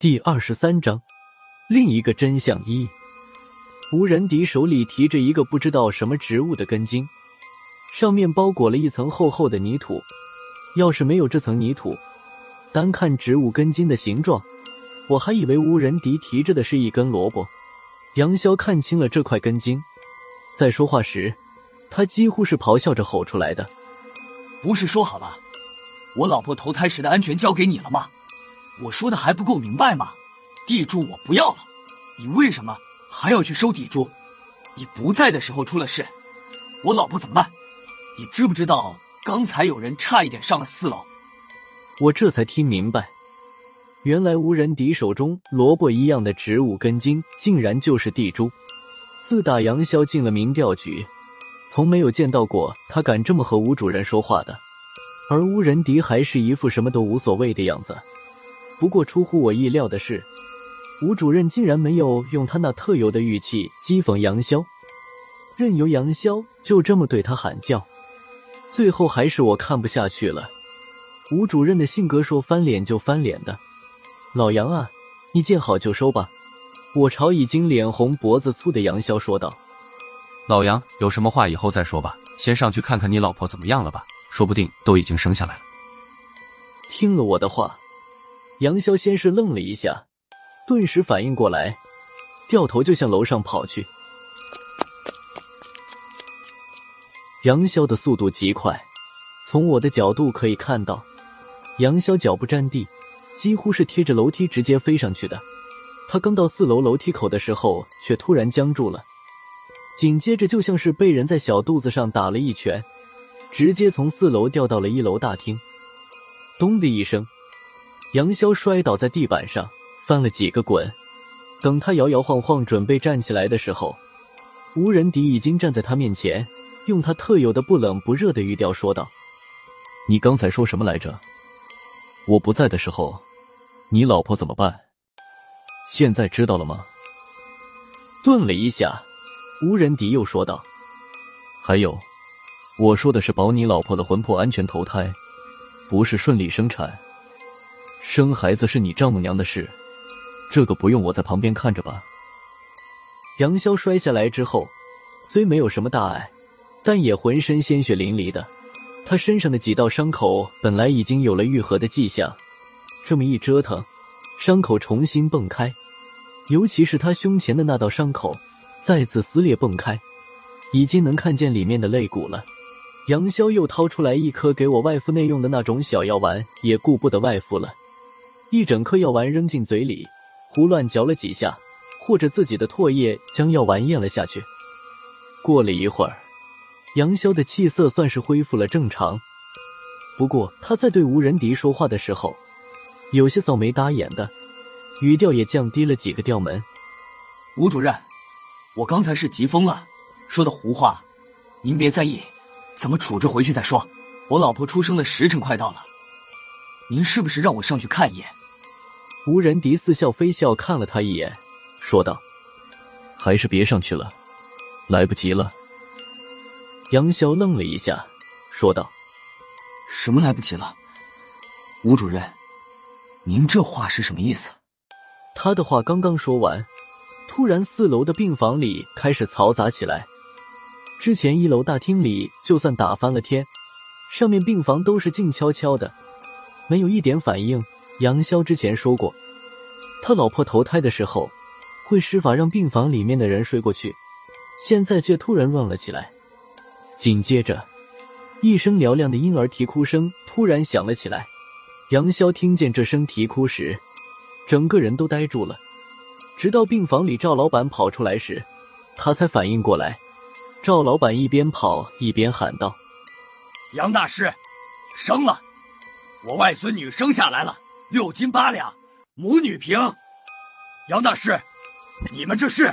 第二十三章，另一个真相一。吴仁迪手里提着一个不知道什么植物的根茎，上面包裹了一层厚厚的泥土。要是没有这层泥土，单看植物根茎的形状，我还以为吴仁迪提着的是一根萝卜。杨潇看清了这块根茎，在说话时，他几乎是咆哮着吼出来的：“不是说好了，我老婆投胎时的安全交给你了吗？”我说的还不够明白吗？地主我不要了，你为什么还要去收地主？你不在的时候出了事，我老婆怎么办？你知不知道刚才有人差一点上了四楼？我这才听明白，原来无人敌手中萝卜一样的植物根茎，竟然就是地珠。自打杨潇进了民调局，从没有见到过他敢这么和吴主任说话的，而吴仁迪还是一副什么都无所谓的样子。不过出乎我意料的是，吴主任竟然没有用他那特有的语气讥讽杨潇，任由杨潇就这么对他喊叫。最后还是我看不下去了。吴主任的性格说翻脸就翻脸的，老杨啊，你见好就收吧。我朝已经脸红脖子粗的杨潇说道：“老杨，有什么话以后再说吧，先上去看看你老婆怎么样了吧，说不定都已经生下来了。”听了我的话。杨潇先是愣了一下，顿时反应过来，掉头就向楼上跑去。杨潇的速度极快，从我的角度可以看到，杨潇脚不沾地，几乎是贴着楼梯直接飞上去的。他刚到四楼楼梯口的时候，却突然僵住了，紧接着就像是被人在小肚子上打了一拳，直接从四楼掉到了一楼大厅。咚的一声。杨潇摔倒在地板上，翻了几个滚。等他摇摇晃晃准备站起来的时候，吴仁迪已经站在他面前，用他特有的不冷不热的语调说道：“你刚才说什么来着？我不在的时候，你老婆怎么办？现在知道了吗？”顿了一下，吴仁迪又说道：“还有，我说的是保你老婆的魂魄安全投胎，不是顺利生产。”生孩子是你丈母娘的事，这个不用我在旁边看着吧。杨潇摔下来之后，虽没有什么大碍，但也浑身鲜血淋漓的。他身上的几道伤口本来已经有了愈合的迹象，这么一折腾，伤口重新蹦开，尤其是他胸前的那道伤口再次撕裂蹦开，已经能看见里面的肋骨了。杨潇又掏出来一颗给我外敷内用的那种小药丸，也顾不得外敷了。一整颗药丸扔进嘴里，胡乱嚼了几下，或者自己的唾液将药丸咽了下去。过了一会儿，杨潇的气色算是恢复了正常。不过他在对吴仁迪说话的时候，有些扫眉打眼的，语调也降低了几个调门。吴主任，我刚才是急疯了，说的胡话，您别在意，怎么处置回去再说。我老婆出生的时辰快到了，您是不是让我上去看一眼？吴仁迪似笑非笑看了他一眼，说道：“还是别上去了，来不及了。”杨潇愣了一下，说道：“什么来不及了？吴主任，您这话是什么意思？”他的话刚刚说完，突然四楼的病房里开始嘈杂起来。之前一楼大厅里就算打翻了天，上面病房都是静悄悄的，没有一点反应。杨潇之前说过，他老婆投胎的时候会施法让病房里面的人睡过去，现在却突然乱了起来。紧接着，一声嘹亮的婴儿啼哭声突然响了起来。杨潇听见这声啼哭时，整个人都呆住了。直到病房里赵老板跑出来时，他才反应过来。赵老板一边跑一边喊道：“杨大师，生了，我外孙女生下来了。”六斤八两，母女平。杨大师，你们这是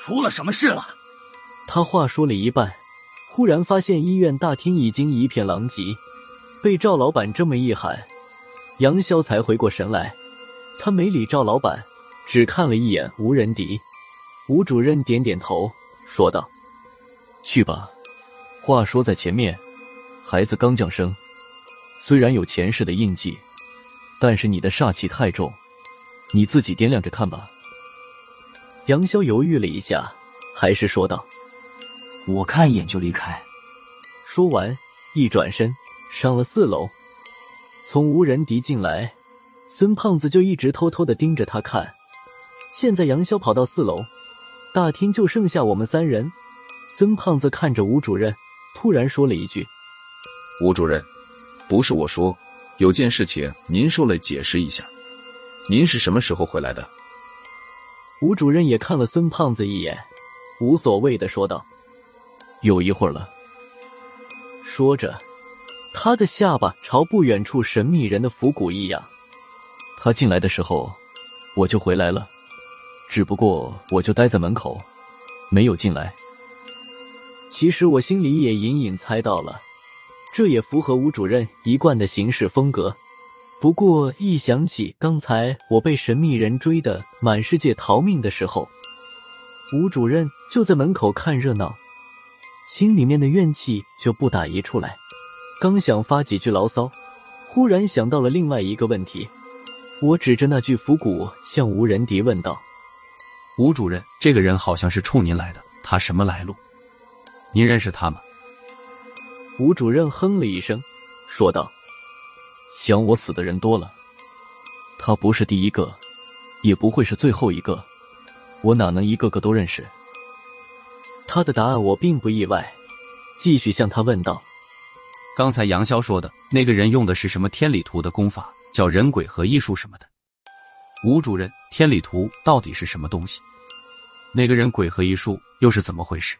出了什么事了？他话说了一半，忽然发现医院大厅已经一片狼藉。被赵老板这么一喊，杨潇才回过神来。他没理赵老板，只看了一眼吴仁迪。吴主任点点头，说道：“去吧。话说在前面，孩子刚降生，虽然有前世的印记。”但是你的煞气太重，你自己掂量着看吧。杨潇犹豫了一下，还是说道：“我看一眼就离开。”说完，一转身上了四楼。从无人敌进来，孙胖子就一直偷偷的盯着他看。现在杨潇跑到四楼，大厅就剩下我们三人。孙胖子看着吴主任，突然说了一句：“吴主任，不是我说，有件事情您受累解释一下。您是什么时候回来的？”吴主任也看了孙胖子一眼，无所谓的说道：“有一会儿了。”说着。他的下巴朝不远处神秘人的府谷一样。他进来的时候，我就回来了，只不过我就待在门口，没有进来。其实我心里也隐隐猜到了，这也符合吴主任一贯的行事风格。不过一想起刚才我被神秘人追的满世界逃命的时候，吴主任就在门口看热闹，心里面的怨气就不打一处来。刚想发几句牢骚，忽然想到了另外一个问题。我指着那具腐骨向吴仁迪问道：“吴主任，这个人好像是冲您来的，他什么来路？您认识他吗？”吴主任哼了一声，说道：“想我死的人多了，他不是第一个，也不会是最后一个，我哪能一个个都认识？”他的答案我并不意外，继续向他问道。刚才杨潇说的那个人用的是什么天理图的功法？叫人鬼合一术什么的？吴主任，天理图到底是什么东西？那个人鬼合一术又是怎么回事？